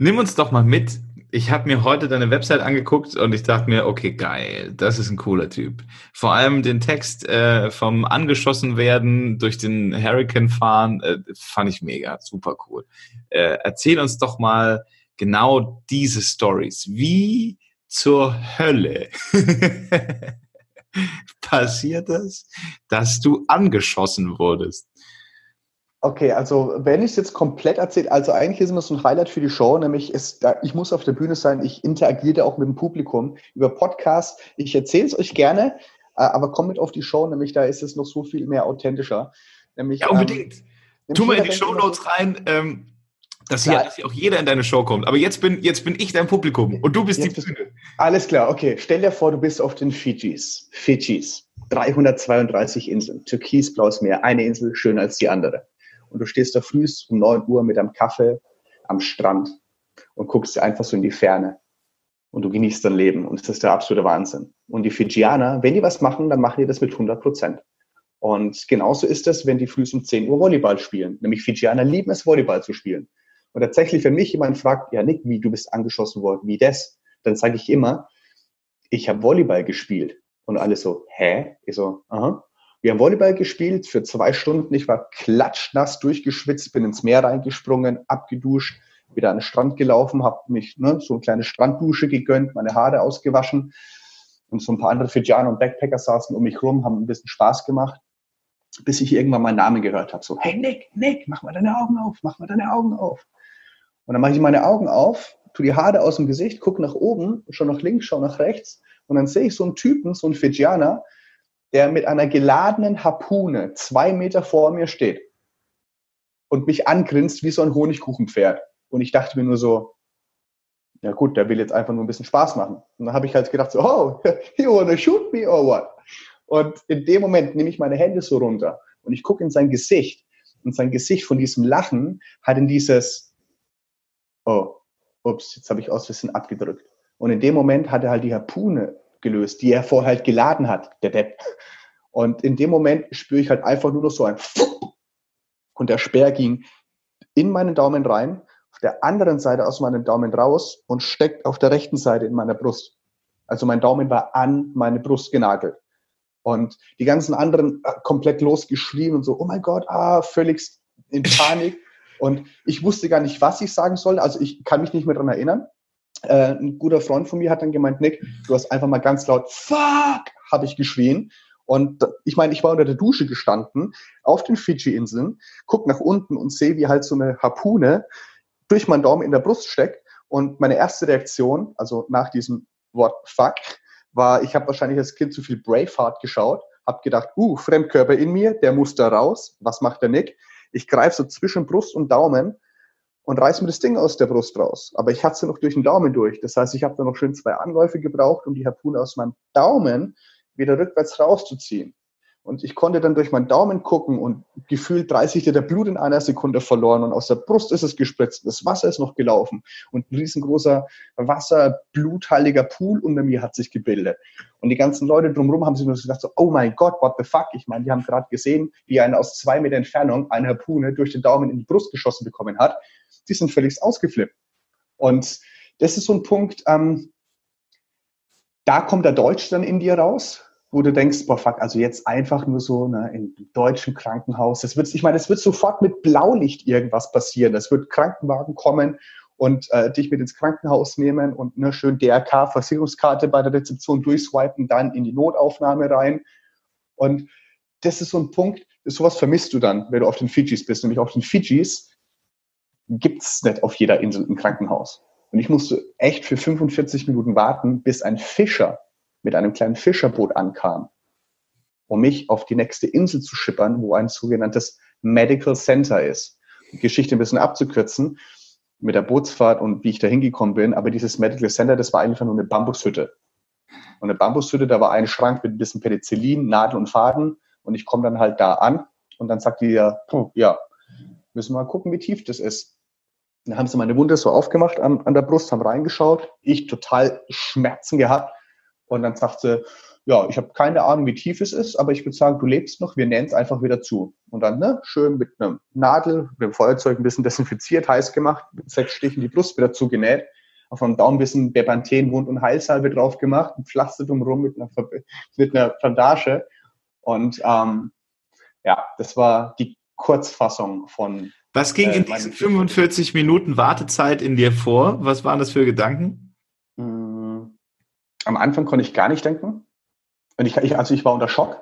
Nimm uns doch mal mit. Ich habe mir heute deine Website angeguckt und ich dachte mir, okay, geil, das ist ein cooler Typ. Vor allem den Text äh, vom angeschossen werden, durch den Hurricane fahren, äh, fand ich mega, super cool. Äh, erzähl uns doch mal genau diese Stories. Wie zur Hölle passiert das, dass du angeschossen wurdest? Okay, also wenn ich es jetzt komplett erzähle, also eigentlich ist immer so ein Highlight für die Show, nämlich ist, ich muss auf der Bühne sein, ich interagiere auch mit dem Publikum über Podcast. Ich erzähle es euch gerne, äh, aber kommt mit auf die Show, nämlich da ist es noch so viel mehr authentischer. Nämlich, ja, unbedingt. Ähm, tu mal in die Show Notes rein, ähm, dass, hier, dass hier auch jeder in deine Show kommt. Aber jetzt bin, jetzt bin ich dein Publikum und du bist jetzt die Bühne. Alles klar, okay. Stell dir vor, du bist auf den Fidschis. Fidschis. 332 Inseln. Türkisblaues Meer. Eine Insel schöner als die andere und du stehst da früh um 9 Uhr mit einem Kaffee am Strand und guckst einfach so in die Ferne und du genießt dein Leben und das ist der absolute Wahnsinn. Und die Fijianer, wenn die was machen, dann machen die das mit 100 Prozent. Und genauso ist es, wenn die früh um 10 Uhr Volleyball spielen. Nämlich Fijianer lieben es, Volleyball zu spielen. Und tatsächlich, wenn mich jemand fragt, ja Nick, wie du bist angeschossen worden, wie das, dann sage ich immer, ich habe Volleyball gespielt. Und alle so, hä? Ich so, aha. Wir haben Volleyball gespielt für zwei Stunden. Ich war klatschnass durchgeschwitzt, bin ins Meer reingesprungen, abgeduscht, wieder an den Strand gelaufen, habe mich ne, so eine kleine Stranddusche gegönnt, meine Haare ausgewaschen. Und so ein paar andere Fijianer und Backpacker saßen um mich rum, haben ein bisschen Spaß gemacht, bis ich irgendwann meinen Namen gehört habe. So, hey Nick, Nick, mach mal deine Augen auf, mach mal deine Augen auf. Und dann mache ich meine Augen auf, tu die Haare aus dem Gesicht, gucke nach oben, schau nach links, schau nach rechts. Und dann sehe ich so einen Typen, so einen Fijianer, der mit einer geladenen Harpune zwei Meter vor mir steht und mich angrinst wie so ein Honigkuchenpferd. Und ich dachte mir nur so, ja gut, der will jetzt einfach nur ein bisschen Spaß machen. Und dann habe ich halt gedacht so, oh, you wanna shoot me or what? Und in dem Moment nehme ich meine Hände so runter und ich gucke in sein Gesicht. Und sein Gesicht von diesem Lachen hat in dieses, oh, ups, jetzt habe ich aus Versehen abgedrückt. Und in dem Moment hat er halt die Harpune gelöst, die er vorher halt geladen hat, der Depp. Und in dem Moment spüre ich halt einfach nur noch so ein und der Speer ging in meinen Daumen rein, auf der anderen Seite aus meinem Daumen raus und steckt auf der rechten Seite in meiner Brust. Also mein Daumen war an meine Brust genagelt. Und die ganzen anderen äh, komplett losgeschrien und so, oh mein Gott, ah, völlig in Panik. Und ich wusste gar nicht, was ich sagen soll. Also ich kann mich nicht mehr dran erinnern. Äh, ein guter Freund von mir hat dann gemeint, Nick, du hast einfach mal ganz laut Fuck, habe ich geschrien. Und ich meine, ich war unter der Dusche gestanden auf den Fidschi-Inseln, guck nach unten und sehe, wie halt so eine Harpune durch meinen Daumen in der Brust steckt. Und meine erste Reaktion, also nach diesem Wort Fuck, war, ich habe wahrscheinlich als Kind zu viel Braveheart geschaut, habe gedacht, uh, Fremdkörper in mir, der muss da raus. Was macht der Nick? Ich greife so zwischen Brust und Daumen und reiß mir das Ding aus der Brust raus. Aber ich hatte sie noch durch den Daumen durch. Das heißt, ich habe da noch schön zwei Anläufe gebraucht, um die Harpune aus meinem Daumen wieder rückwärts rauszuziehen. Und ich konnte dann durch meinen Daumen gucken und gefühlt 30 Liter Blut in einer Sekunde verloren und aus der Brust ist es gespritzt. Das Wasser ist noch gelaufen und ein riesengroßer wasserbluthaltiger Pool unter mir hat sich gebildet. Und die ganzen Leute drumherum haben sich nur gedacht so, oh mein Gott, what the fuck? Ich meine, die haben gerade gesehen, wie einer aus zwei Meter Entfernung eine Harpune durch den Daumen in die Brust geschossen bekommen hat. Die sind völlig ausgeflippt. Und das ist so ein Punkt, ähm, da kommt der Deutsch dann in dir raus wo du denkst, boah, fuck, also jetzt einfach nur so ne, im deutschen Krankenhaus. Das wird, ich meine, es wird sofort mit Blaulicht irgendwas passieren. Es wird Krankenwagen kommen und äh, dich mit ins Krankenhaus nehmen und ne, schön DRK, Versicherungskarte bei der Rezeption durchswipen, dann in die Notaufnahme rein. Und das ist so ein Punkt, sowas vermisst du dann, wenn du auf den Fidschis bist. Nämlich auf den Fidschis gibt's nicht auf jeder Insel ein Krankenhaus. Und ich musste echt für 45 Minuten warten, bis ein Fischer mit einem kleinen Fischerboot ankam, um mich auf die nächste Insel zu schippern, wo ein sogenanntes Medical Center ist. Die Geschichte ein bisschen abzukürzen mit der Bootsfahrt und wie ich da hingekommen bin, aber dieses Medical Center, das war einfach nur eine Bambushütte. Und eine Bambushütte, da war ein Schrank mit ein bisschen Penicillin, Nadel und Faden und ich komme dann halt da an und dann sagt die ja, ja, müssen wir mal gucken, wie tief das ist. Dann haben sie meine Wunde so aufgemacht an, an der Brust, haben reingeschaut, ich total Schmerzen gehabt und dann sagt sie, ja, ich habe keine Ahnung, wie tief es ist, aber ich würde sagen, du lebst noch, wir nähen es einfach wieder zu. Und dann, ne, schön mit einer Nadel, mit dem Feuerzeug ein bisschen desinfiziert, heiß gemacht, mit sechs Stichen die Brust wieder zugenäht, auf dem Daumen ein bisschen Bepanthen, Wund- und Heilsalbe drauf gemacht, ein Pflaster drumherum mit einer, mit einer Bandage. Und ähm, ja, das war die Kurzfassung von. Was ging äh, in diesen 45 Minuten Wartezeit in dir vor? Was waren das für Gedanken? Hm, am Anfang konnte ich gar nicht denken. Und ich, also ich war unter Schock.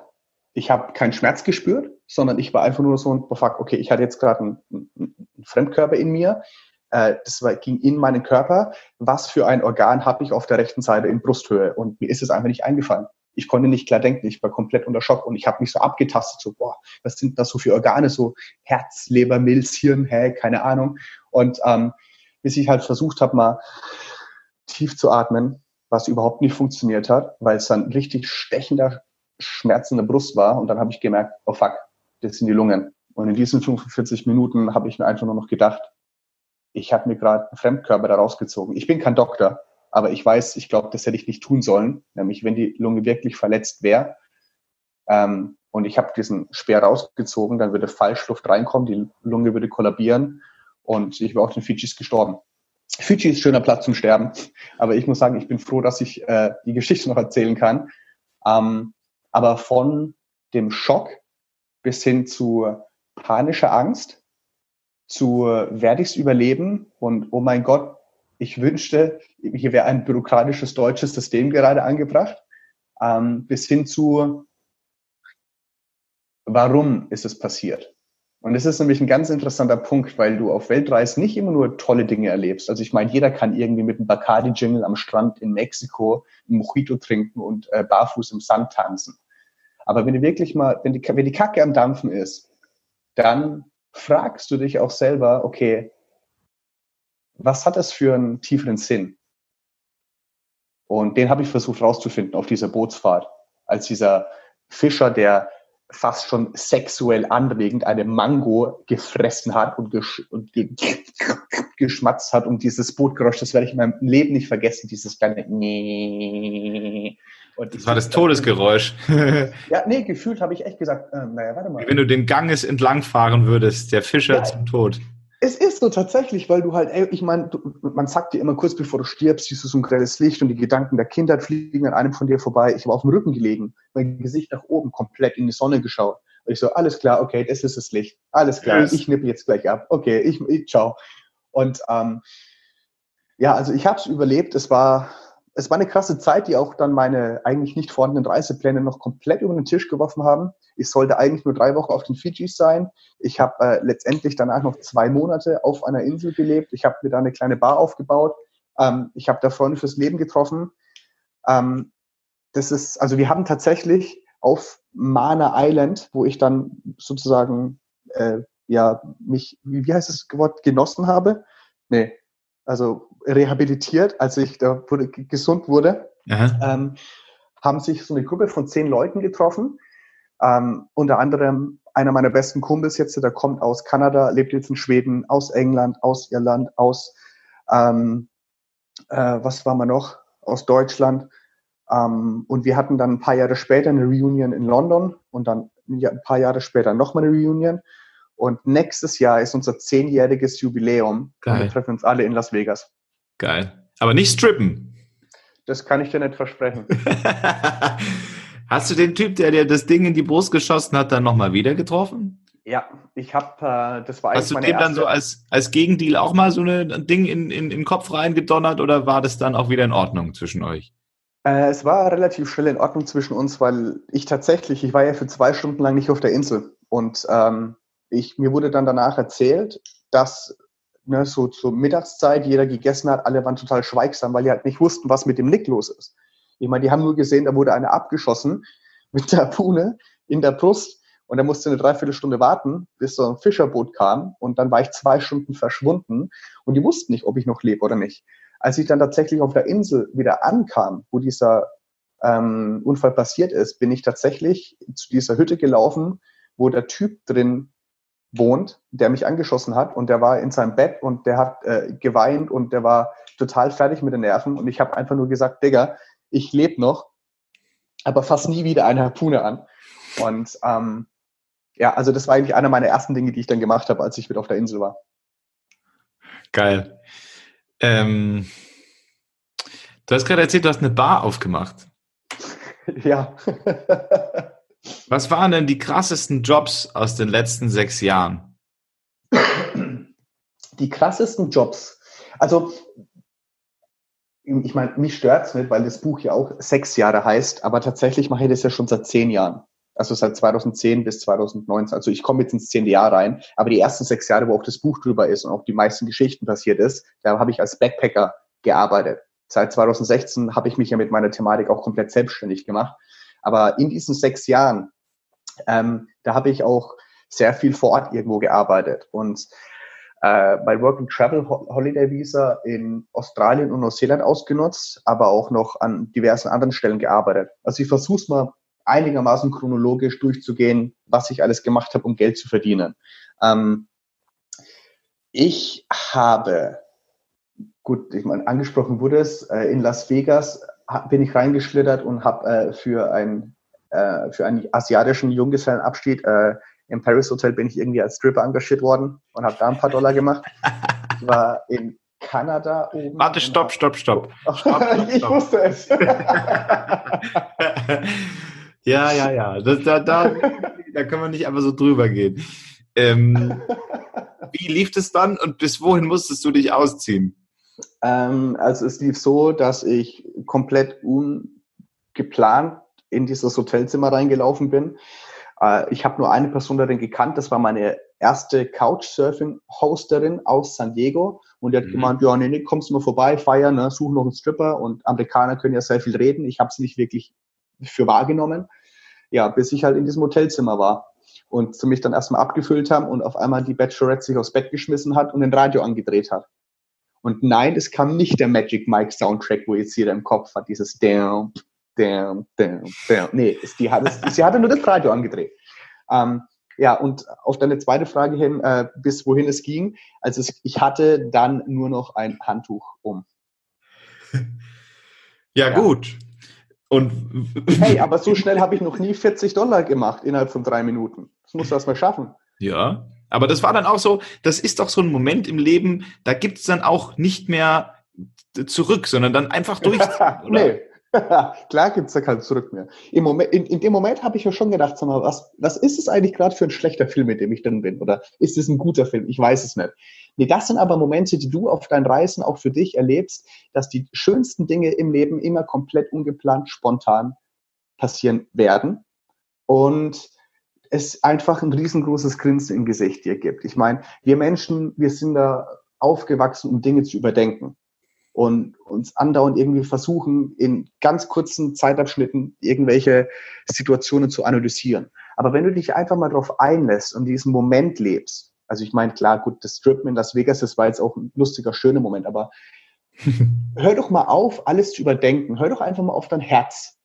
Ich habe keinen Schmerz gespürt, sondern ich war einfach nur so ein, fuck, okay, ich hatte jetzt gerade einen, einen, Fremdkörper in mir. Äh, das war, ging in meinen Körper. Was für ein Organ habe ich auf der rechten Seite in Brusthöhe? Und mir ist es einfach nicht eingefallen. Ich konnte nicht klar denken, ich war komplett unter Schock und ich habe mich so abgetastet, so, boah, was sind das so für Organe, so Herz, Leber, Milz, Hirn, hä, keine Ahnung. Und ähm, bis ich halt versucht habe, mal tief zu atmen, was überhaupt nicht funktioniert hat, weil es dann richtig stechender Schmerz in der Brust war. Und dann habe ich gemerkt, oh fuck, das sind die Lungen. Und in diesen 45 Minuten habe ich mir einfach nur noch gedacht, ich habe mir gerade einen Fremdkörper da rausgezogen. Ich bin kein Doktor, aber ich weiß, ich glaube, das hätte ich nicht tun sollen, nämlich wenn die Lunge wirklich verletzt wäre. Ähm, und ich habe diesen Speer rausgezogen, dann würde Falschluft reinkommen, die Lunge würde kollabieren und ich wäre auf den Fidschis gestorben. Fidschi ist schöner Platz zum Sterben, aber ich muss sagen, ich bin froh, dass ich äh, die Geschichte noch erzählen kann. Ähm, aber von dem Schock bis hin zu panischer Angst, zu werde ich es überleben und oh mein Gott, ich wünschte, hier wäre ein bürokratisches deutsches System gerade angebracht, ähm, bis hin zu warum ist es passiert? Und das ist nämlich ein ganz interessanter Punkt, weil du auf Weltreise nicht immer nur tolle Dinge erlebst. Also ich meine, jeder kann irgendwie mit einem Bacardi-Jingle am Strand in Mexiko ein Mojito trinken und äh, barfuß im Sand tanzen. Aber wenn du wirklich mal, wenn die, wenn die Kacke am Dampfen ist, dann fragst du dich auch selber, okay, was hat das für einen tieferen Sinn? Und den habe ich versucht rauszufinden auf dieser Bootsfahrt, als dieser Fischer, der fast schon sexuell anregend eine Mango gefressen hat und, gesch und ge geschmatzt hat und dieses Bootgeräusch, das werde ich in meinem Leben nicht vergessen, dieses kleine und das war das Todesgeräusch. ja, nee, gefühlt habe ich echt gesagt, äh, naja, warte mal. Wenn du den Ganges entlangfahren würdest, der Fischer ja, zum Tod. Es ist so tatsächlich, weil du halt, ey, ich meine, man sagt dir immer kurz bevor du stirbst, siehst du so ein grelles Licht und die Gedanken der Kindheit fliegen an einem von dir vorbei. Ich war auf dem Rücken gelegen, mein Gesicht nach oben, komplett in die Sonne geschaut. Und ich so, alles klar, okay, das ist das Licht. Alles klar, yes. ich nippe jetzt gleich ab. Okay, ich, ich ciao. Und ähm, ja, also ich habe es überlebt. Es war, es war eine krasse Zeit, die auch dann meine eigentlich nicht vorhandenen Reisepläne noch komplett über den Tisch geworfen haben. Ich sollte eigentlich nur drei Wochen auf den Fidschis sein. Ich habe äh, letztendlich danach noch zwei Monate auf einer Insel gelebt. Ich habe mir da eine kleine Bar aufgebaut. Ähm, ich habe da Freunde fürs Leben getroffen. Ähm, das ist, also wir haben tatsächlich auf Mana Island, wo ich dann sozusagen äh, ja mich, wie, heißt das Wort, genossen habe? Nee, also rehabilitiert, als ich da wurde, gesund wurde, ähm, haben sich so eine Gruppe von zehn Leuten getroffen. Ähm, unter anderem einer meiner besten Kumpels jetzt, der kommt aus Kanada, lebt jetzt in Schweden, aus England, aus Irland, aus, ähm, äh, was war man noch, aus Deutschland. Ähm, und wir hatten dann ein paar Jahre später eine Reunion in London und dann ein paar Jahre später nochmal eine Reunion. Und nächstes Jahr ist unser zehnjähriges Jubiläum. Geil. Und wir treffen uns alle in Las Vegas. Geil. Aber nicht strippen. Das kann ich dir nicht versprechen. Hast du den Typ, der dir das Ding in die Brust geschossen hat, dann nochmal wieder getroffen? Ja, ich habe, äh, das war Hast du dem dann so als, als Gegendeal auch mal so ein Ding in, in, in den Kopf reingedonnert oder war das dann auch wieder in Ordnung zwischen euch? Äh, es war relativ schnell in Ordnung zwischen uns, weil ich tatsächlich, ich war ja für zwei Stunden lang nicht auf der Insel und ähm, ich, mir wurde dann danach erzählt, dass ne, so zur Mittagszeit jeder gegessen hat, alle waren total schweigsam, weil die halt nicht wussten, was mit dem Nick los ist. Ich meine, die haben nur gesehen, da wurde einer abgeschossen mit der Pune in der Brust und er musste eine Dreiviertelstunde warten, bis so ein Fischerboot kam und dann war ich zwei Stunden verschwunden und die wussten nicht, ob ich noch lebe oder nicht. Als ich dann tatsächlich auf der Insel wieder ankam, wo dieser ähm, Unfall passiert ist, bin ich tatsächlich zu dieser Hütte gelaufen, wo der Typ drin wohnt, der mich angeschossen hat und der war in seinem Bett und der hat äh, geweint und der war total fertig mit den Nerven und ich habe einfach nur gesagt, Digga, ich lebe noch. aber fast nie wieder eine Harpune an. Und ähm, ja, also das war eigentlich einer meiner ersten Dinge, die ich dann gemacht habe, als ich mit auf der Insel war. Geil. Ähm, du hast gerade erzählt, du hast eine Bar aufgemacht. ja. Was waren denn die krassesten Jobs aus den letzten sechs Jahren? Die krassesten Jobs. Also, ich meine, mich stört es nicht, weil das Buch ja auch sechs Jahre heißt, aber tatsächlich mache ich das ja schon seit zehn Jahren. Also seit 2010 bis 2019. Also ich komme jetzt ins zehnte Jahr rein, aber die ersten sechs Jahre, wo auch das Buch drüber ist und auch die meisten Geschichten passiert ist, da habe ich als Backpacker gearbeitet. Seit 2016 habe ich mich ja mit meiner Thematik auch komplett selbstständig gemacht. Aber in diesen sechs Jahren, ähm, da habe ich auch sehr viel vor Ort irgendwo gearbeitet. Und äh, bei Work and Travel Holiday Visa in Australien und Neuseeland ausgenutzt, aber auch noch an diversen anderen Stellen gearbeitet. Also ich versuche es mal einigermaßen chronologisch durchzugehen, was ich alles gemacht habe, um Geld zu verdienen. Ähm, ich habe, gut, ich meine, angesprochen wurde es, äh, in Las Vegas bin ich reingeschlittert und habe äh, für, ein, äh, für einen asiatischen Junggesellenabschied äh, im Paris Hotel bin ich irgendwie als Stripper engagiert worden und habe da ein paar Dollar gemacht. Ich war in Kanada oben. Warte, stopp, stopp, stopp. stopp, stopp, stopp. ich wusste es. Ja, ja, ja. Das, da, da, da können wir nicht einfach so drüber gehen. Ähm, wie lief es dann und bis wohin musstest du dich ausziehen? Ähm, also es lief so, dass ich komplett ungeplant in dieses Hotelzimmer reingelaufen bin. Äh, ich habe nur eine Person darin gekannt, das war meine erste Couchsurfing-Hosterin aus San Diego. Und die hat mhm. gemeint, ja, nee, nee, kommst du mal vorbei, feiern, ne, such noch einen Stripper. Und Amerikaner können ja sehr viel reden. Ich habe es nicht wirklich für wahrgenommen ja, bis ich halt in diesem Hotelzimmer war und sie mich dann erstmal abgefüllt haben und auf einmal die Bachelorette sich aufs Bett geschmissen hat und den Radio angedreht hat. Und nein, es kam nicht der Magic Mike Soundtrack, wo jetzt jeder im Kopf hat, dieses damn, damn, damn, damn. Nee, die hat es, sie hatte nur das Radio angedreht. Ähm, ja, und auf deine zweite Frage hin, äh, bis wohin es ging. Also es, ich hatte dann nur noch ein Handtuch um. Ja, ja. gut. Und hey, aber so schnell habe ich noch nie 40 Dollar gemacht innerhalb von drei Minuten. Das musst du erst mal schaffen. Ja, aber das war dann auch so, das ist doch so ein Moment im Leben, da gibt es dann auch nicht mehr zurück, sondern dann einfach durch. nee, Klar gibt es da kein Zurück mehr. Im Moment, in, in dem Moment habe ich ja schon gedacht, sag mal, was, was ist es eigentlich gerade für ein schlechter Film, mit dem ich drin bin? Oder ist es ein guter Film? Ich weiß es nicht. Nee, das sind aber Momente, die du auf deinen Reisen auch für dich erlebst, dass die schönsten Dinge im Leben immer komplett ungeplant, spontan passieren werden. Und es einfach ein riesengroßes Grinsen im Gesicht dir gibt. Ich meine, wir Menschen, wir sind da aufgewachsen, um Dinge zu überdenken und uns andauernd irgendwie versuchen, in ganz kurzen Zeitabschnitten irgendwelche Situationen zu analysieren. Aber wenn du dich einfach mal darauf einlässt und diesen Moment lebst, also ich meine, klar, gut, das Strippen in Las Vegas, das war jetzt auch ein lustiger, schöner Moment, aber hör doch mal auf, alles zu überdenken. Hör doch einfach mal auf dein Herz.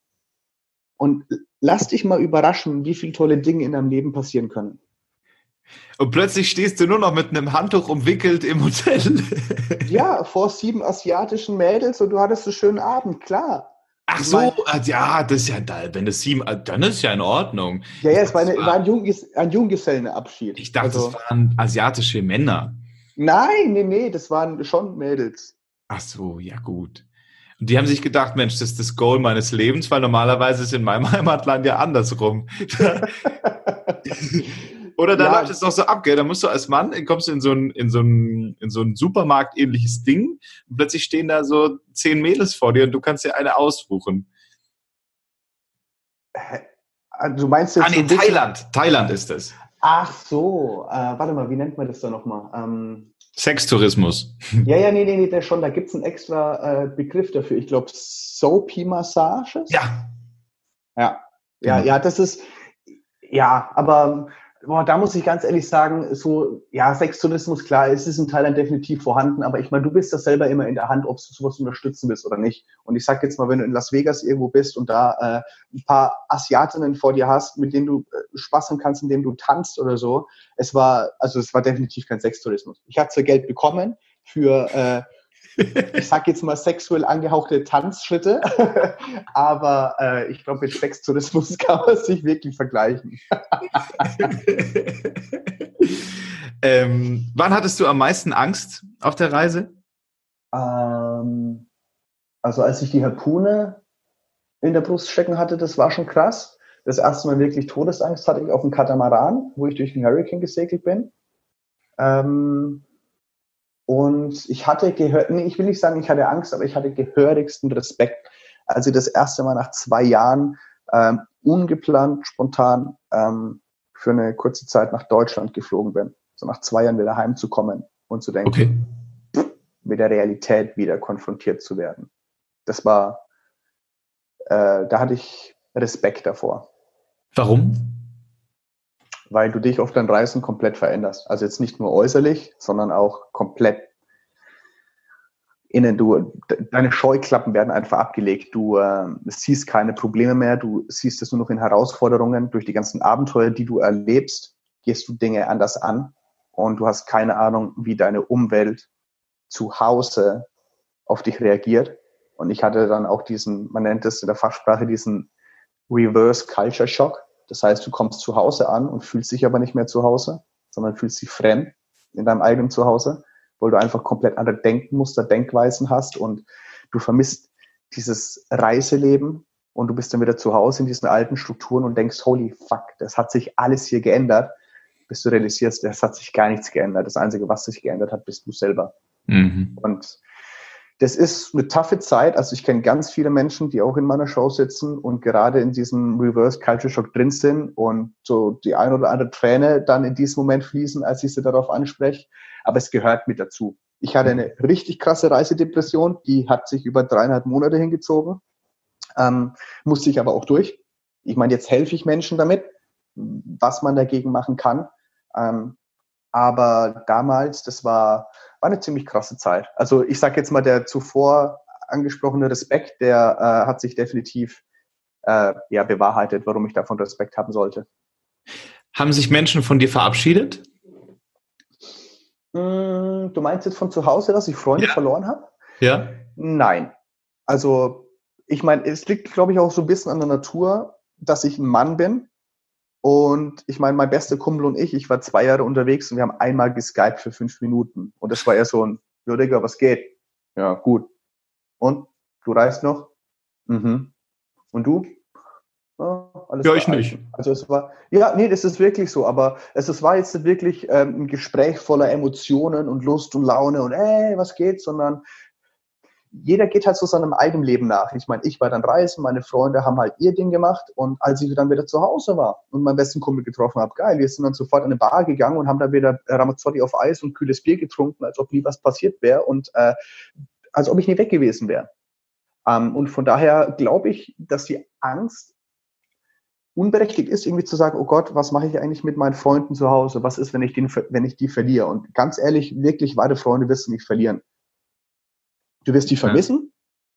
Und lass dich mal überraschen, wie viele tolle Dinge in deinem Leben passieren können. Und plötzlich stehst du nur noch mit einem Handtuch umwickelt im Hotel. ja, vor sieben asiatischen Mädels und du hattest einen schönen Abend, klar. Ach so, mein, äh, ja, das ist ja, wenn das sieben, äh, dann ist ja in Ordnung. Ja, ja, es war, eine, war ein, Junges, ein Junggesellenabschied. Ich dachte, also, das waren asiatische Männer. Nein, nee, nee, das waren schon Mädels. Ach so, ja gut. Und die haben sich gedacht, Mensch, das ist das Goal meines Lebens, weil normalerweise ist in meinem Heimatland ja andersrum. Oder da ja. läuft es doch so ab, gell? Da musst du als Mann, kommst du in so ein, in so ein, in so ein Supermarkt-ähnliches Ding und plötzlich stehen da so zehn Mädels vor dir und du kannst dir eine aussuchen. Du meinst jetzt. Ah, nee, Thailand. Thailand ist es. Ach so. Äh, warte mal, wie nennt man das da nochmal? Ähm, Sextourismus. Ja, ja, nee, nee, nee, der schon. Da gibt es einen extra äh, Begriff dafür. Ich glaube, Soapy-Massages. Ja. Ja. Ja, genau. ja, das ist. Ja, aber boah, da muss ich ganz ehrlich sagen, so, ja, Sextourismus, klar, es ist in Thailand definitiv vorhanden, aber ich meine, du bist das selber immer in der Hand, ob du sowas unterstützen willst oder nicht. Und ich sag jetzt mal, wenn du in Las Vegas irgendwo bist und da äh, ein paar Asiatinnen vor dir hast, mit denen du äh, Spaß haben kannst, indem du tanzt oder so, es war, also es war definitiv kein Sextourismus. Ich hatte zwar Geld bekommen für, äh, ich sag jetzt mal sexuell angehauchte Tanzschritte, aber äh, ich glaube, mit Sextourismus kann man sich wirklich vergleichen. ähm, wann hattest du am meisten Angst auf der Reise? Ähm, also als ich die Harpune in der Brust stecken hatte, das war schon krass. Das erste Mal wirklich Todesangst hatte ich auf dem Katamaran, wo ich durch den Hurricane gesegelt bin. Ähm, und ich hatte gehört, nee, ich will nicht sagen, ich hatte Angst, aber ich hatte gehörigsten Respekt, als ich das erste Mal nach zwei Jahren ähm, ungeplant, spontan ähm, für eine kurze Zeit nach Deutschland geflogen bin. So nach zwei Jahren wieder heimzukommen und zu denken, okay. mit der Realität wieder konfrontiert zu werden. Das war, äh, da hatte ich Respekt davor. Warum? Weil du dich auf deinen Reisen komplett veränderst. Also jetzt nicht nur äußerlich, sondern auch komplett innen. Du, deine Scheuklappen werden einfach abgelegt. Du äh, siehst keine Probleme mehr. Du siehst es nur noch in Herausforderungen. Durch die ganzen Abenteuer, die du erlebst, gehst du Dinge anders an. Und du hast keine Ahnung, wie deine Umwelt zu Hause auf dich reagiert. Und ich hatte dann auch diesen, man nennt es in der Fachsprache diesen Reverse Culture Shock. Das heißt, du kommst zu Hause an und fühlst dich aber nicht mehr zu Hause, sondern fühlst dich fremd in deinem eigenen Zuhause, weil du einfach komplett andere Denkmuster, Denkweisen hast und du vermisst dieses Reiseleben und du bist dann wieder zu Hause in diesen alten Strukturen und denkst, holy fuck, das hat sich alles hier geändert, bis du realisierst, das hat sich gar nichts geändert. Das Einzige, was sich geändert hat, bist du selber. Mhm. Und das ist eine taffe Zeit. Also ich kenne ganz viele Menschen, die auch in meiner Show sitzen und gerade in diesem Reverse Culture Shock drin sind und so die ein oder andere Träne dann in diesem Moment fließen, als ich sie darauf anspreche. Aber es gehört mit dazu. Ich hatte eine richtig krasse Reisedepression, die hat sich über dreieinhalb Monate hingezogen, ähm, musste ich aber auch durch. Ich meine, jetzt helfe ich Menschen damit, was man dagegen machen kann. Ähm, aber damals, das war war eine ziemlich krasse Zeit. Also ich sage jetzt mal, der zuvor angesprochene Respekt, der äh, hat sich definitiv äh, ja, bewahrheitet, warum ich davon Respekt haben sollte. Haben sich Menschen von dir verabschiedet? Mm, du meinst jetzt von zu Hause, dass ich Freunde ja. verloren habe? Ja. Nein. Also ich meine, es liegt, glaube ich, auch so ein bisschen an der Natur, dass ich ein Mann bin und ich meine, mein bester Kumpel und ich, ich war zwei Jahre unterwegs und wir haben einmal geskypt für fünf Minuten. Und das war eher so ein, ja Digga, was geht? Ja, gut. Und? Du reist noch? Mhm. Und du? Ja, ja ich nicht. Also es war, ja, nee, das ist wirklich so, aber es, es war jetzt wirklich ähm, ein Gespräch voller Emotionen und Lust und Laune und ey, was geht, sondern jeder geht halt so seinem eigenen Leben nach. Ich meine, ich war dann reisen, meine Freunde haben halt ihr Ding gemacht und als ich dann wieder zu Hause war und meinen besten Kumpel getroffen habe, geil, wir sind dann sofort in eine Bar gegangen und haben dann wieder Ramazzotti auf Eis und kühles Bier getrunken, als ob nie was passiert wäre und äh, als ob ich nie weg gewesen wäre. Ähm, und von daher glaube ich, dass die Angst unberechtigt ist, irgendwie zu sagen, oh Gott, was mache ich eigentlich mit meinen Freunden zu Hause? Was ist, wenn ich, den, wenn ich die verliere? Und ganz ehrlich, wirklich wahre Freunde wirst du nicht verlieren. Du wirst die vermissen, ja.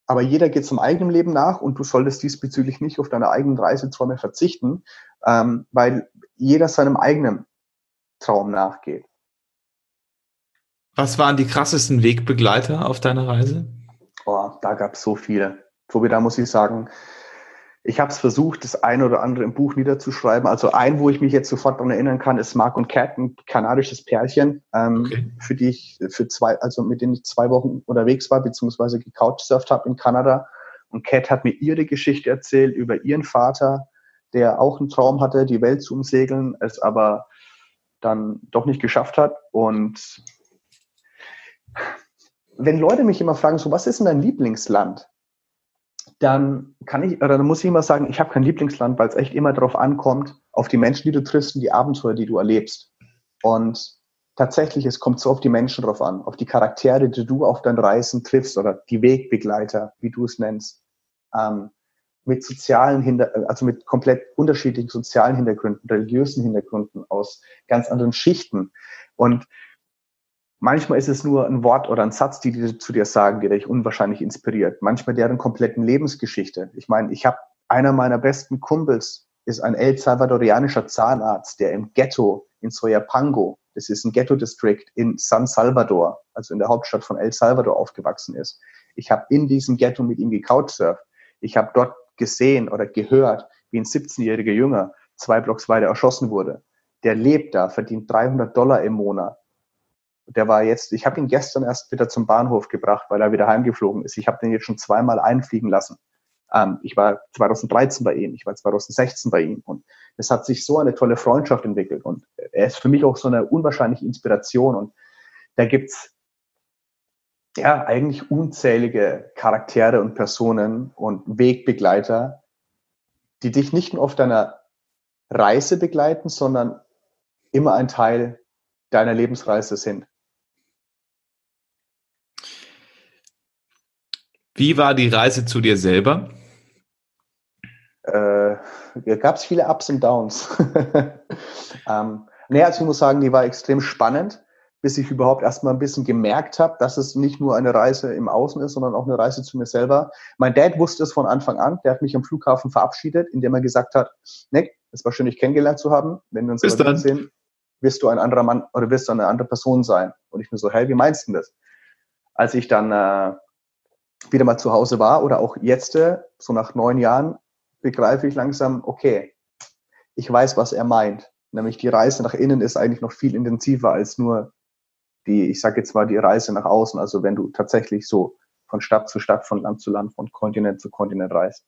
aber jeder geht zum eigenen Leben nach und du solltest diesbezüglich nicht auf deine eigenen Reiseträume verzichten, ähm, weil jeder seinem eigenen Traum nachgeht. Was waren die krassesten Wegbegleiter auf deiner Reise? Oh, da gab es so viele. Tobi, da muss ich sagen, ich habe es versucht, das eine oder andere im Buch niederzuschreiben. Also ein, wo ich mich jetzt sofort daran erinnern kann, ist Mark und Cat, ein kanadisches Pärchen, ähm, okay. für die ich für zwei, also mit denen ich zwei Wochen unterwegs war, beziehungsweise gecouchsurft habe in Kanada. Und Cat hat mir ihre Geschichte erzählt über ihren Vater, der auch einen Traum hatte, die Welt zu umsegeln, es aber dann doch nicht geschafft hat. Und wenn Leute mich immer fragen, so, was ist denn dein Lieblingsland? Dann kann ich, oder dann muss ich immer sagen, ich habe kein Lieblingsland, weil es echt immer darauf ankommt, auf die Menschen, die du triffst und die Abenteuer, die du erlebst. Und tatsächlich, es kommt so auf die Menschen drauf an, auf die Charaktere, die du auf deinen Reisen triffst oder die Wegbegleiter, wie du es nennst, ähm, mit sozialen Hinter also mit komplett unterschiedlichen sozialen Hintergründen, religiösen Hintergründen aus ganz anderen Schichten. Und Manchmal ist es nur ein Wort oder ein Satz, die die zu dir sagen, der dich unwahrscheinlich inspiriert. Manchmal deren kompletten Lebensgeschichte. Ich meine, ich habe einer meiner besten Kumpels ist ein El Salvadorianischer Zahnarzt, der im Ghetto in Soyapango das ist ein Ghetto-District in San Salvador, also in der Hauptstadt von El Salvador aufgewachsen ist. Ich habe in diesem Ghetto mit ihm gecouchsurft. Ich habe dort gesehen oder gehört, wie ein 17-jähriger Jünger zwei Blocks weiter erschossen wurde. Der lebt da, verdient 300 Dollar im Monat. Der war jetzt, ich habe ihn gestern erst wieder zum Bahnhof gebracht, weil er wieder heimgeflogen ist. Ich habe den jetzt schon zweimal einfliegen lassen. Ähm, ich war 2013 bei ihm, ich war 2016 bei ihm und es hat sich so eine tolle Freundschaft entwickelt und er ist für mich auch so eine unwahrscheinliche Inspiration und da gibt's ja eigentlich unzählige Charaktere und Personen und Wegbegleiter, die dich nicht nur auf deiner Reise begleiten, sondern immer ein Teil deiner Lebensreise sind. Wie war die Reise zu dir selber? Äh, gab es viele Ups und Downs. ähm, nee, also ich muss sagen, die war extrem spannend, bis ich überhaupt erstmal ein bisschen gemerkt habe, dass es nicht nur eine Reise im Außen ist, sondern auch eine Reise zu mir selber. Mein Dad wusste es von Anfang an. Der hat mich am Flughafen verabschiedet, indem er gesagt hat, Nick, es war schön, dich kennengelernt zu haben. Wenn wir uns Bis dann. sehen, wirst du ein anderer Mann oder wirst du eine andere Person sein. Und ich mir so, hey, wie meinst du das? Als ich dann äh, wieder mal zu Hause war oder auch jetzt, äh, so nach neun Jahren, begreife ich langsam, okay, ich weiß, was er meint. Nämlich die Reise nach innen ist eigentlich noch viel intensiver als nur die, ich sage jetzt mal, die Reise nach außen. Also wenn du tatsächlich so von Stadt zu Stadt, von Land zu Land, von Kontinent zu Kontinent reist.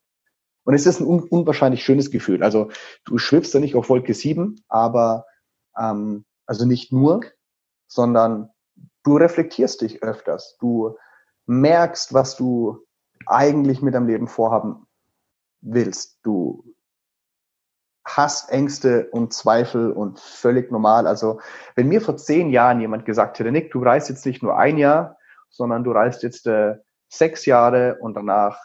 Und es ist ein un unwahrscheinlich schönes Gefühl. Also du schwibst ja nicht auf Wolke 7, aber ähm, also nicht nur, sondern du reflektierst dich öfters. Du merkst, was du eigentlich mit deinem Leben vorhaben willst. Du hast Ängste und Zweifel und völlig normal. Also wenn mir vor zehn Jahren jemand gesagt hätte, Nick, du reist jetzt nicht nur ein Jahr, sondern du reist jetzt äh, sechs Jahre und danach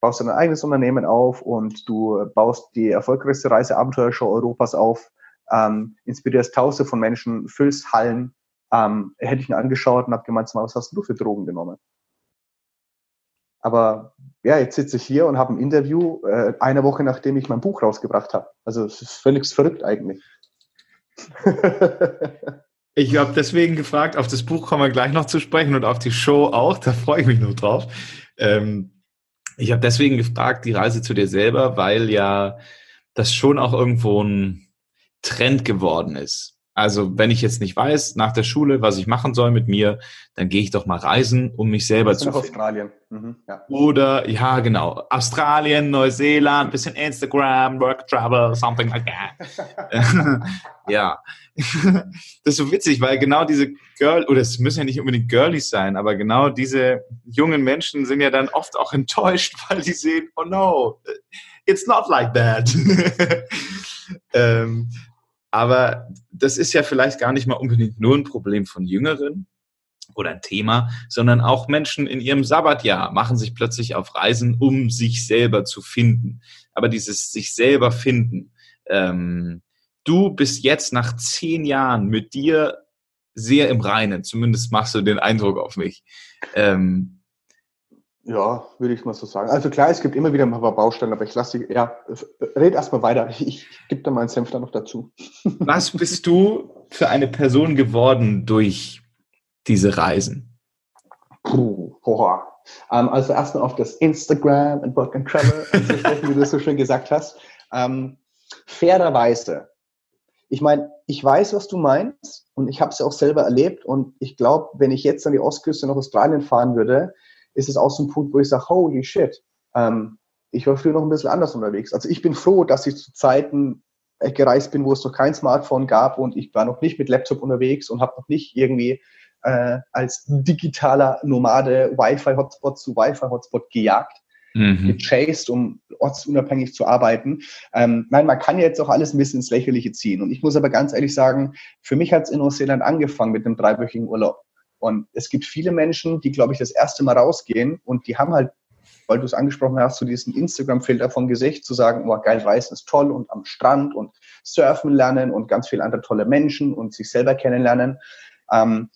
baust du dein eigenes Unternehmen auf und du baust die erfolgreichste Reiseabenteuershow Europas auf, ähm, inspirierst Tausende von Menschen, füllst Hallen, ähm, hätte ich ihn angeschaut und habe gemeint, was hast du für Drogen genommen? Aber ja, jetzt sitze ich hier und habe ein Interview äh, eine Woche nachdem ich mein Buch rausgebracht habe. Also es ist völlig verrückt eigentlich. ich habe deswegen gefragt, auf das Buch kommen wir gleich noch zu sprechen und auf die Show auch, da freue ich mich nur drauf. Ähm, ich habe deswegen gefragt, die Reise zu dir selber, weil ja das schon auch irgendwo ein Trend geworden ist. Also wenn ich jetzt nicht weiß nach der Schule, was ich machen soll mit mir, dann gehe ich doch mal reisen, um mich selber zu finden. Australien. Mhm, ja. Oder ja, genau, Australien, Neuseeland, bisschen Instagram, Work Travel, something like that. ja, das ist so witzig, weil genau diese Girl oder es müssen ja nicht unbedingt Girlies sein, aber genau diese jungen Menschen sind ja dann oft auch enttäuscht, weil die sehen, oh no, it's not like that. ähm, aber das ist ja vielleicht gar nicht mal unbedingt nur ein Problem von Jüngeren oder ein Thema, sondern auch Menschen in ihrem Sabbatjahr machen sich plötzlich auf Reisen, um sich selber zu finden. Aber dieses sich selber finden, ähm, du bist jetzt nach zehn Jahren mit dir sehr im Reinen, zumindest machst du den Eindruck auf mich. Ähm, ja, würde ich mal so sagen. Also klar, es gibt immer wieder ein paar Baustellen, aber ich lasse dich, ja, red erstmal weiter. Ich, ich gebe da meinen Senf da noch dazu. Was bist du für eine Person geworden durch diese Reisen? Puh. Um, ähm, also erstmal auf das Instagram und Work and Travel, wie du das so schön gesagt hast. Um, fairerweise. Ich meine, ich weiß, was du meinst und ich habe es ja auch selber erlebt und ich glaube, wenn ich jetzt an die Ostküste nach Australien fahren würde, ist es auch so ein Punkt, wo ich sage, holy shit, ähm, ich war früher noch ein bisschen anders unterwegs. Also ich bin froh, dass ich zu Zeiten gereist bin, wo es noch kein Smartphone gab und ich war noch nicht mit Laptop unterwegs und habe noch nicht irgendwie äh, als digitaler Nomade Wi-Fi-Hotspot zu Wi-Fi-Hotspot gejagt, mhm. gechased, um ortsunabhängig zu arbeiten. Ähm, nein, man kann jetzt auch alles ein bisschen ins Lächerliche ziehen. Und ich muss aber ganz ehrlich sagen, für mich hat es in Neuseeland angefangen mit einem dreiwöchigen Urlaub. Und es gibt viele Menschen, die, glaube ich, das erste Mal rausgehen und die haben halt, weil du es angesprochen hast, so diesen Instagram-Filter vom Gesicht zu sagen, oh geil, Reisen ist toll und am Strand und surfen lernen und ganz viele andere tolle Menschen und sich selber kennenlernen. Ähm,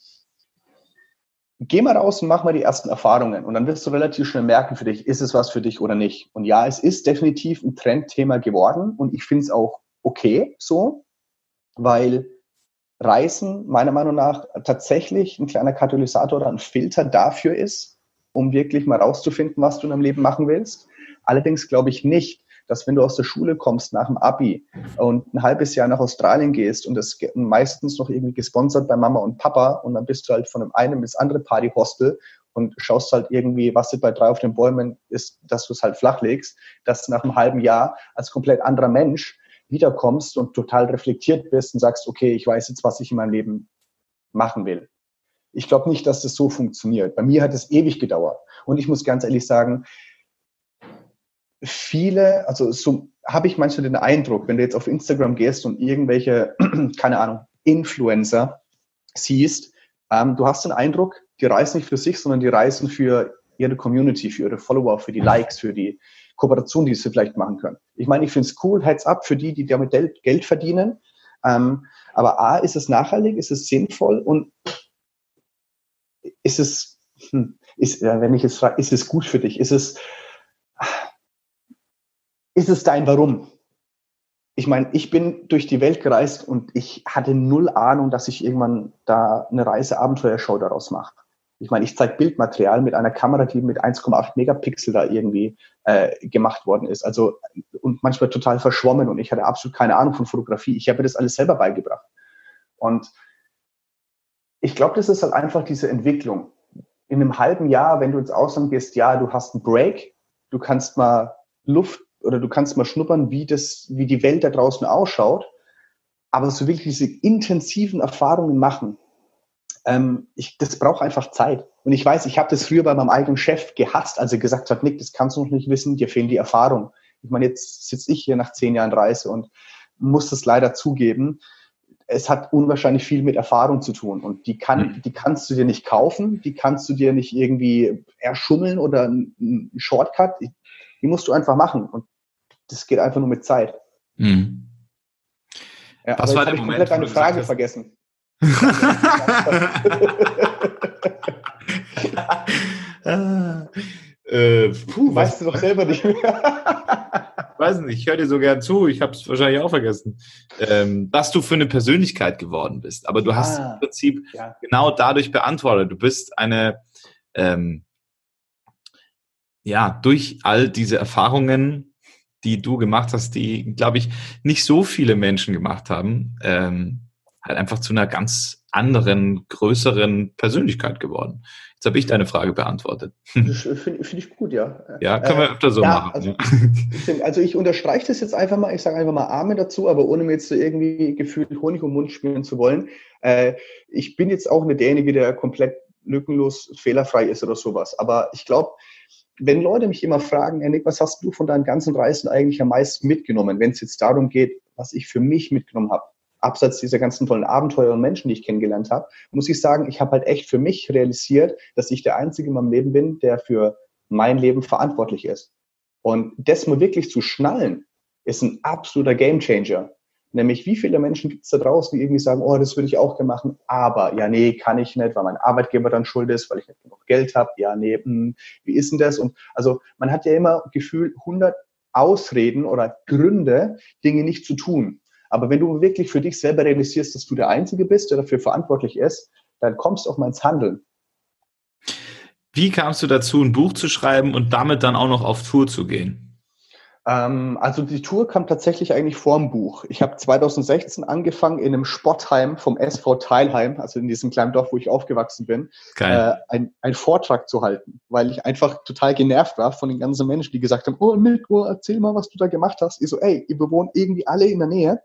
geh mal raus und mach mal die ersten Erfahrungen und dann wirst du relativ schnell merken für dich, ist es was für dich oder nicht. Und ja, es ist definitiv ein Trendthema geworden und ich finde es auch okay so, weil Reisen meiner Meinung nach tatsächlich ein kleiner Katalysator oder ein Filter dafür ist, um wirklich mal rauszufinden, was du in deinem Leben machen willst. Allerdings glaube ich nicht, dass wenn du aus der Schule kommst nach dem Abi und ein halbes Jahr nach Australien gehst und das meistens noch irgendwie gesponsert bei Mama und Papa und dann bist du halt von dem einen bis andere Partyhostel und schaust halt irgendwie, was bei drei auf den Bäumen ist, dass du es halt flach legst, dass nach einem halben Jahr als komplett anderer Mensch wiederkommst und total reflektiert bist und sagst, okay, ich weiß jetzt, was ich in meinem Leben machen will. Ich glaube nicht, dass das so funktioniert. Bei mir hat es ewig gedauert. Und ich muss ganz ehrlich sagen, viele, also so habe ich manchmal den Eindruck, wenn du jetzt auf Instagram gehst und irgendwelche, keine Ahnung, Influencer siehst, ähm, du hast den Eindruck, die reisen nicht für sich, sondern die reisen für ihre Community, für ihre Follower, für die Likes, für die Kooperation, die sie vielleicht machen können. Ich meine, ich finde es cool, Heads up für die, die damit Geld verdienen. Ähm, aber A, ist es nachhaltig, ist es sinnvoll und ist es, hm, ist, wenn ich jetzt frage, ist es gut für dich? Ist es, ist es dein Warum? Ich meine, ich bin durch die Welt gereist und ich hatte null Ahnung, dass ich irgendwann da eine Reiseabenteuershow daraus mache. Ich meine, ich zeige Bildmaterial mit einer Kamera, die mit 1,8 Megapixel da irgendwie äh, gemacht worden ist. Also und manchmal total verschwommen und ich hatte absolut keine Ahnung von Fotografie. Ich habe mir das alles selber beigebracht. Und ich glaube, das ist halt einfach diese Entwicklung. In einem halben Jahr, wenn du ins Ausland gehst, ja, du hast einen Break, du kannst mal Luft oder du kannst mal schnuppern, wie das, wie die Welt da draußen ausschaut. Aber so wirklich diese intensiven Erfahrungen machen, ähm, ich, das braucht einfach Zeit. Und ich weiß, ich habe das früher bei meinem eigenen Chef gehasst, als er gesagt hat, Nick, das kannst du noch nicht wissen, dir fehlen die Erfahrungen. Ich meine, jetzt sitze ich hier nach zehn Jahren Reise und muss das leider zugeben. Es hat unwahrscheinlich viel mit Erfahrung zu tun und die kann, mhm. die kannst du dir nicht kaufen, die kannst du dir nicht irgendwie erschummeln oder einen Shortcut. Die musst du einfach machen und das geht einfach nur mit Zeit. Mhm. Ja, Was war der Moment? Ich komplett deine Frage vergessen. Äh, puh, weißt du doch selber nicht mehr. weiß nicht, ich höre dir so gern zu, ich habe es wahrscheinlich auch vergessen, ähm, was du für eine Persönlichkeit geworden bist. Aber du hast ah, im Prinzip ja. genau dadurch beantwortet. Du bist eine, ähm, ja, durch all diese Erfahrungen, die du gemacht hast, die, glaube ich, nicht so viele Menschen gemacht haben, ähm, halt einfach zu einer ganz anderen, größeren Persönlichkeit geworden. Jetzt habe ich deine Frage beantwortet. Finde find ich gut, ja. Ja, können wir äh, öfter so ja, machen. Also, ich, also ich unterstreiche das jetzt einfach mal, ich sage einfach mal Amen dazu, aber ohne mir jetzt so irgendwie gefühlt Honig um Mund spielen zu wollen. Äh, ich bin jetzt auch nicht derjenige, der komplett lückenlos fehlerfrei ist oder sowas. Aber ich glaube, wenn Leute mich immer fragen, Nick, was hast du von deinen ganzen Reisen eigentlich am meisten mitgenommen, wenn es jetzt darum geht, was ich für mich mitgenommen habe, abseits dieser ganzen tollen Abenteuer und Menschen, die ich kennengelernt habe, muss ich sagen, ich habe halt echt für mich realisiert, dass ich der Einzige in meinem Leben bin, der für mein Leben verantwortlich ist. Und das mal wirklich zu schnallen, ist ein absoluter Gamechanger. Nämlich, wie viele Menschen gibt es da draußen, die irgendwie sagen, oh, das würde ich auch gerne machen, aber ja, nee, kann ich nicht, weil mein Arbeitgeber dann schuld ist, weil ich nicht genug Geld habe. Ja, nee, mh, hm, wie ist denn das? Und also man hat ja immer Gefühl, 100 Ausreden oder Gründe, Dinge nicht zu tun. Aber wenn du wirklich für dich selber realisierst, dass du der Einzige bist, der dafür verantwortlich ist, dann kommst du auch mal ins Handeln. Wie kamst du dazu, ein Buch zu schreiben und damit dann auch noch auf Tour zu gehen? Ähm, also die Tour kam tatsächlich eigentlich vor dem Buch. Ich habe 2016 angefangen in einem Sportheim vom SV Teilheim, also in diesem kleinen Dorf, wo ich aufgewachsen bin, äh, ein, einen Vortrag zu halten, weil ich einfach total genervt war von den ganzen Menschen, die gesagt haben, oh Nick, oh, erzähl mal, was du da gemacht hast. Ich so, ey, ihr bewohnt irgendwie alle in der Nähe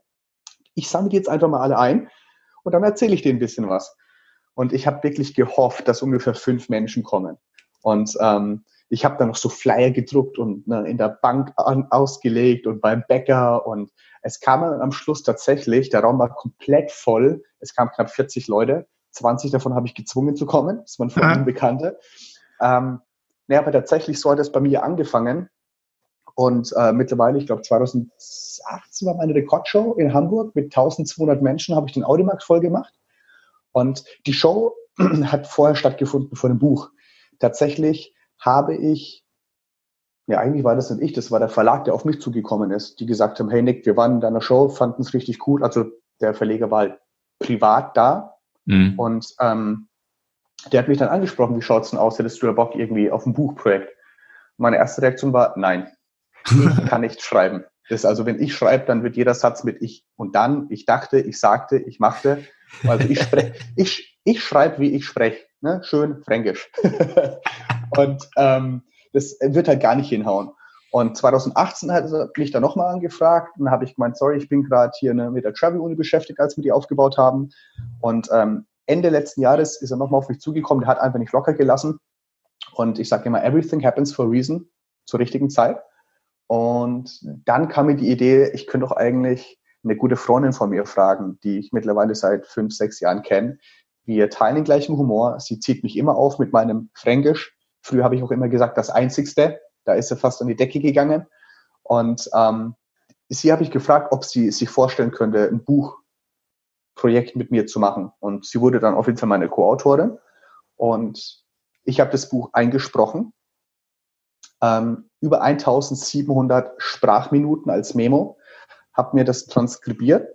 ich sammle die jetzt einfach mal alle ein und dann erzähle ich denen ein bisschen was. Und ich habe wirklich gehofft, dass ungefähr fünf Menschen kommen. Und ähm, ich habe dann noch so Flyer gedruckt und ne, in der Bank an, ausgelegt und beim Bäcker. Und es kam dann am Schluss tatsächlich, der Raum war komplett voll. Es kamen knapp 40 Leute. 20 davon habe ich gezwungen zu kommen. Das waren von mhm. Bekannte. Ähm, naja, aber tatsächlich so hat es bei mir angefangen. Und äh, mittlerweile, ich glaube 2018 war meine Rekordshow in Hamburg mit 1200 Menschen, habe ich den Audimax voll gemacht. Und die Show hat vorher stattgefunden vor dem Buch. Tatsächlich habe ich, ja eigentlich war das nicht ich, das war der Verlag, der auf mich zugekommen ist, die gesagt haben, hey Nick, wir waren in deiner Show, fanden es richtig cool. Also der Verleger war halt privat da. Mhm. Und ähm, der hat mich dann angesprochen, wie schaut's denn aus, hättest du da Bock irgendwie auf ein Buchprojekt? Meine erste Reaktion war, nein, ich kann nicht schreiben. Das ist also, wenn ich schreibe, dann wird jeder Satz mit ich und dann, ich dachte, ich sagte, ich machte. Also ich spreche, ich, ich schreibe, wie ich spreche. Ne? Schön fränkisch. und ähm, das wird halt gar nicht hinhauen. Und 2018 hat er mich dann nochmal angefragt. Dann habe ich gemeint, sorry, ich bin gerade hier ne, mit der Travel-Uni beschäftigt, als wir die aufgebaut haben. Und ähm, Ende letzten Jahres ist er nochmal auf mich zugekommen. Der hat einfach nicht locker gelassen. Und ich sage immer, everything happens for a reason, zur richtigen Zeit. Und dann kam mir die Idee, ich könnte doch eigentlich eine gute Freundin von mir fragen, die ich mittlerweile seit fünf, sechs Jahren kenne. Wir teilen den gleichen Humor. Sie zieht mich immer auf mit meinem Fränkisch. Früher habe ich auch immer gesagt, das Einzigste. Da ist er fast an die Decke gegangen. Und ähm, sie habe ich gefragt, ob sie sich vorstellen könnte, ein Buchprojekt mit mir zu machen. Und sie wurde dann offiziell meine Co-Autorin. Und ich habe das Buch eingesprochen ähm, über 1700 Sprachminuten als Memo, habe mir das transkribiert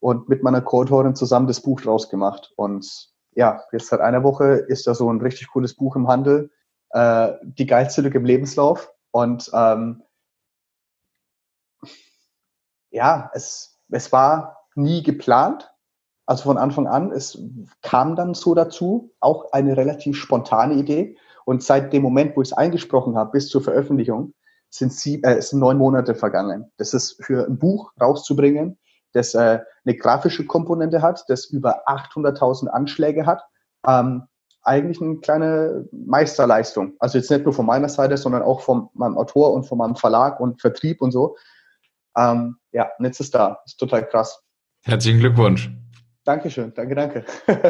und mit meiner Co-Autorin zusammen das Buch draus gemacht. Und ja, jetzt seit einer Woche ist da so ein richtig cooles Buch im Handel, äh, die geilste Lücke im Lebenslauf. Und ähm, ja, es, es war nie geplant. Also von Anfang an, es kam dann so dazu, auch eine relativ spontane Idee. Und seit dem Moment, wo ich es eingesprochen habe, bis zur Veröffentlichung, sind, sie, äh, sind neun Monate vergangen. Das ist für ein Buch rauszubringen, das äh, eine grafische Komponente hat, das über 800.000 Anschläge hat. Ähm, eigentlich eine kleine Meisterleistung. Also jetzt nicht nur von meiner Seite, sondern auch von meinem Autor und von meinem Verlag und Vertrieb und so. Ähm, ja, und jetzt ist da. Ist total krass. Herzlichen Glückwunsch. Dankeschön, danke, danke.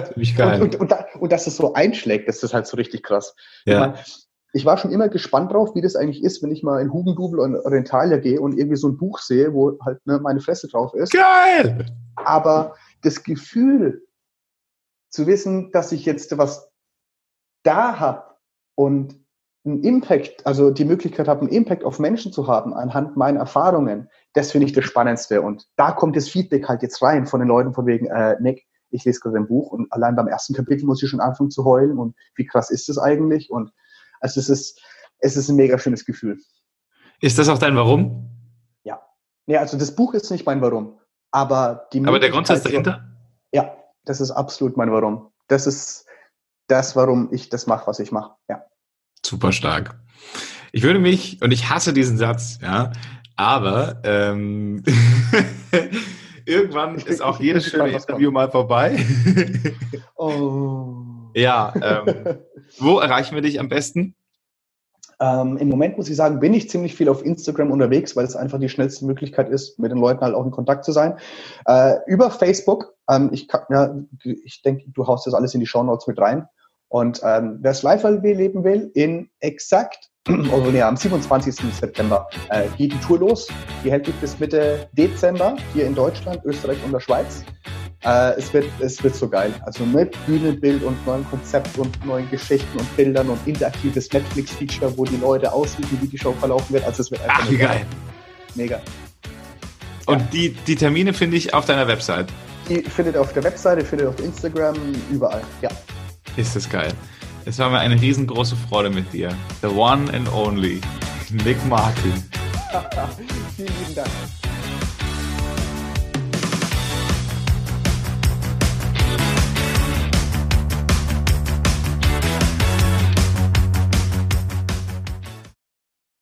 Ziemlich geil. Und, und, und, und, dass es so einschlägt, das ist halt so richtig krass. Ja. Ich, mein, ich war schon immer gespannt drauf, wie das eigentlich ist, wenn ich mal in Hugendubel und Orientalia gehe und irgendwie so ein Buch sehe, wo halt ne, meine Fresse drauf ist. Geil! Aber das Gefühl zu wissen, dass ich jetzt was da habe und einen Impact, also die Möglichkeit habe, einen Impact auf Menschen zu haben anhand meiner Erfahrungen, das finde ich das Spannendste. Und da kommt das Feedback halt jetzt rein von den Leuten von wegen, äh, Nick, ich lese gerade ein Buch und allein beim ersten Kapitel muss ich schon anfangen zu heulen und wie krass ist das eigentlich? Und also es ist, es ist ein mega schönes Gefühl. Ist das auch dein Warum? Ja. Nee, also das Buch ist nicht mein Warum. Aber die Aber der Grundsatz dahinter? Ja, das ist absolut mein Warum. Das ist das, warum ich das mache, was ich mache. Ja. Super stark. Ich würde mich, und ich hasse diesen Satz, ja, aber ähm, irgendwann ist auch jedes schöne Interview mal vorbei. oh. Ja, ähm, wo erreichen wir dich am besten? Ähm, Im Moment muss ich sagen, bin ich ziemlich viel auf Instagram unterwegs, weil es einfach die schnellste Möglichkeit ist, mit den Leuten halt auch in Kontakt zu sein. Äh, über Facebook, ähm, ich, ja, ich denke, du haust das alles in die Show Notes mit rein. Und ähm, wer es live leben will, in exakt, also nee, am 27. September äh, geht die Tour los. Die hält sich bis Mitte Dezember hier in Deutschland, Österreich und der Schweiz. Äh, es, wird, es wird so geil. Also mit Bühnenbild und neuen Konzept und neuen Geschichten und Bildern und interaktives Netflix-Feature, wo die Leute aussuchen, wie die Show verlaufen wird. Also es wird einfach Ach, wie geil. Mega. Und ja. die, die Termine finde ich auf deiner Website. Die findet ihr auf der Webseite, findet auf Instagram, überall. Ja. Ist das geil. Es war mir eine riesengroße Freude mit dir. The one and only Nick Martin. Vielen lieben Dank.